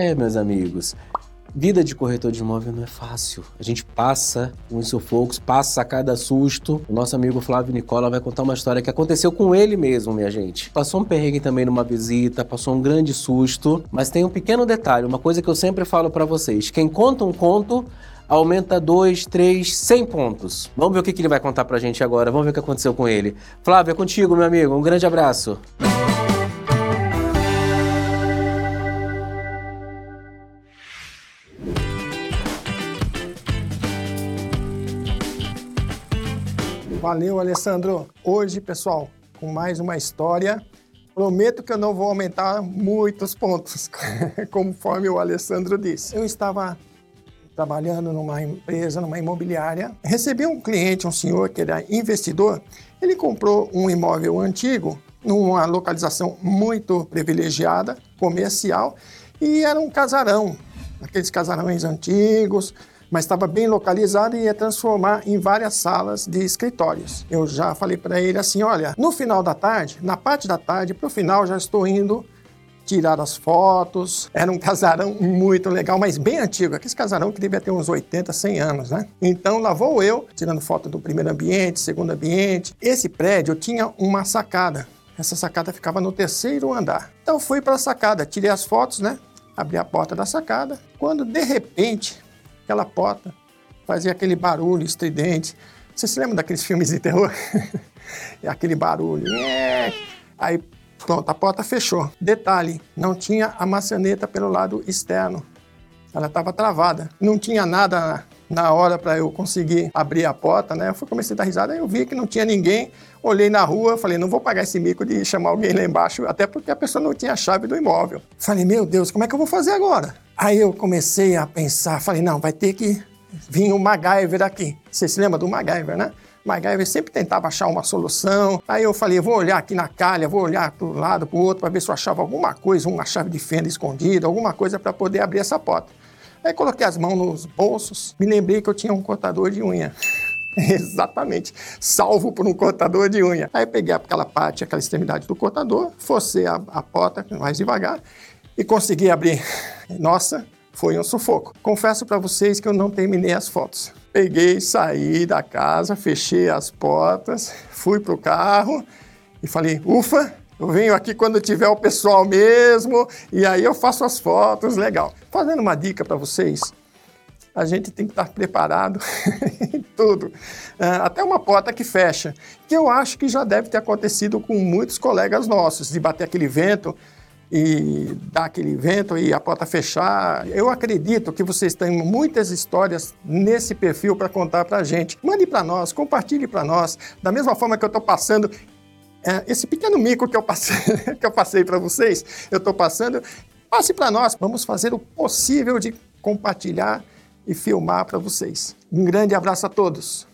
É, meus amigos, Vida de corretor de imóvel não é fácil. A gente passa uns sufocos, passa a cada susto. O nosso amigo Flávio Nicola vai contar uma história que aconteceu com ele mesmo, minha gente. Passou um perrengue também numa visita, passou um grande susto, mas tem um pequeno detalhe, uma coisa que eu sempre falo para vocês. Quem conta um conto aumenta 2, 3, 100 pontos. Vamos ver o que, ele vai contar pra gente agora. Vamos ver o que aconteceu com ele. Flávio, é contigo, meu amigo. Um grande abraço. Valeu, Alessandro. Hoje, pessoal, com mais uma história. Prometo que eu não vou aumentar muitos pontos, conforme o Alessandro disse. Eu estava trabalhando numa empresa, numa imobiliária. Recebi um cliente, um senhor que era investidor. Ele comprou um imóvel antigo, numa localização muito privilegiada, comercial, e era um casarão, aqueles casarões antigos, mas estava bem localizado e ia transformar em várias salas de escritórios. Eu já falei para ele assim: olha, no final da tarde, na parte da tarde, para o final, já estou indo tirar as fotos. Era um casarão muito legal, mas bem antigo. Aquele casarão que devia ter uns 80, 100 anos, né? Então lá vou eu, tirando foto do primeiro ambiente, segundo ambiente. Esse prédio tinha uma sacada. Essa sacada ficava no terceiro andar. Então fui para a sacada, tirei as fotos, né? Abri a porta da sacada. Quando de repente aquela porta fazia aquele barulho estridente. Você se lembra daqueles filmes de terror? aquele barulho. Aí, pronto, a porta fechou. Detalhe, não tinha a maçaneta pelo lado externo. Ela estava travada. Não tinha nada na hora para eu conseguir abrir a porta, né? Eu fui, comecei a dar risada, eu vi que não tinha ninguém, olhei na rua, falei, não vou pagar esse mico de chamar alguém lá embaixo, até porque a pessoa não tinha a chave do imóvel. Falei, meu Deus, como é que eu vou fazer agora? Aí eu comecei a pensar, falei, não, vai ter que vir o MacGyver aqui. Você se lembra do MacGyver, né? O MacGyver sempre tentava achar uma solução. Aí eu falei, vou olhar aqui na calha, vou olhar para um lado, para o outro, para ver se eu achava alguma coisa, uma chave de fenda escondida, alguma coisa para poder abrir essa porta. Aí coloquei as mãos nos bolsos, me lembrei que eu tinha um cortador de unha. Exatamente, salvo por um cortador de unha. Aí peguei aquela parte, aquela extremidade do cortador, forcei a, a porta mais devagar e consegui abrir. Nossa, foi um sufoco. Confesso para vocês que eu não terminei as fotos. Peguei, saí da casa, fechei as portas, fui pro carro e falei: ufa, eu venho aqui quando tiver o pessoal mesmo e aí eu faço as fotos, legal. Fazendo uma dica para vocês, a gente tem que estar preparado em tudo. Ah, até uma porta que fecha, que eu acho que já deve ter acontecido com muitos colegas nossos, de bater aquele vento e dar aquele vento e a porta fechar. Eu acredito que vocês têm muitas histórias nesse perfil para contar para a gente. Mande para nós, compartilhe para nós. Da mesma forma que eu estou passando é, esse pequeno mico que eu passei, que eu passei para vocês, eu estou passando, passe para nós. Vamos fazer o possível de compartilhar e filmar para vocês. Um grande abraço a todos.